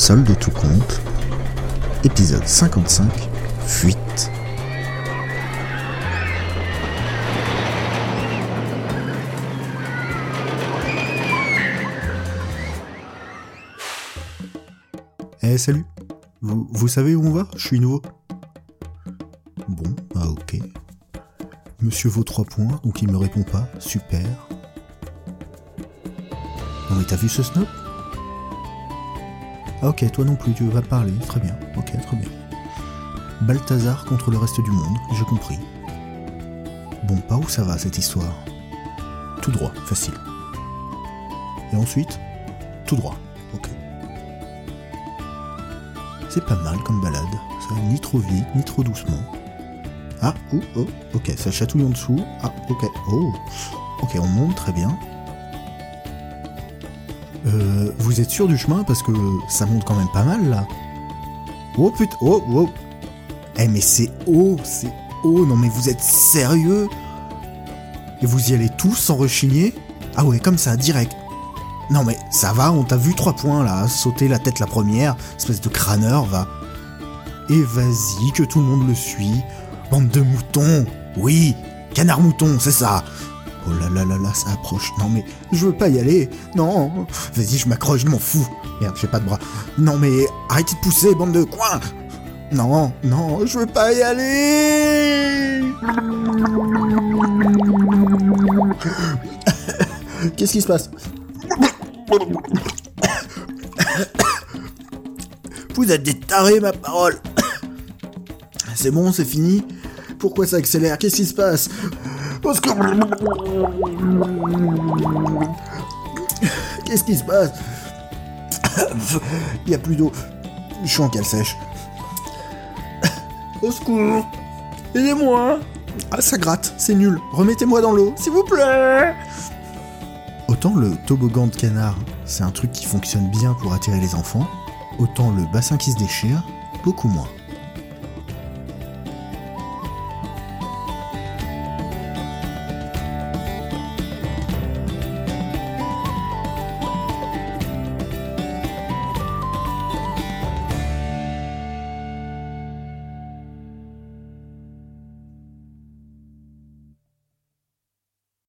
Solde de tout compte, épisode 55, fuite. Eh salut vous, savez où on va? Je suis nouveau. Bon, ah ok. Monsieur vaut 3 points, donc il me répond pas. Super. Non mais t'as vu ce snob Ah ok, toi non plus, tu pas parler. Très bien, ok, très bien. Balthazar contre le reste du monde, j'ai compris. Bon, pas où ça va cette histoire? Tout droit, facile. Et ensuite? Tout droit, ok. C'est pas mal comme balade, ça ni trop vite, ni trop doucement. Ah, oh, oh, ok, ça chatouille en dessous. Ah, ok, oh, ok, on monte, très bien. Euh, vous êtes sûr du chemin parce que ça monte quand même pas mal là. Oh putain, oh, oh. Eh mais c'est haut, c'est haut, non mais vous êtes sérieux? Et vous y allez tous sans rechigner? Ah ouais, comme ça, direct. Non mais ça va, on t'a vu trois points là, sauter la tête la première, espèce de crâneur, va. Et vas-y, que tout le monde le suit. Bande de moutons Oui Canard mouton, c'est ça Oh là là là là, ça approche. Non mais, je veux pas y aller. Non Vas-y, je m'accroche, je m'en fous. Merde, j'ai pas de bras. Non mais, arrêtez de pousser, bande de coins Non, non, je veux pas y aller Qu'est-ce qui se passe? Vous êtes des tarés, ma parole C'est bon, c'est fini Pourquoi ça accélère? Qu'est-ce qui se passe? Parce que... Qu'est-ce qui se passe Il y a plus d'eau. Je suis en cale sèche. Au secours Aidez-moi Ah, ça gratte, c'est nul. Remettez-moi dans l'eau, s'il vous plaît Autant le toboggan de canard, c'est un truc qui fonctionne bien pour attirer les enfants, autant le bassin qui se déchire, beaucoup moins.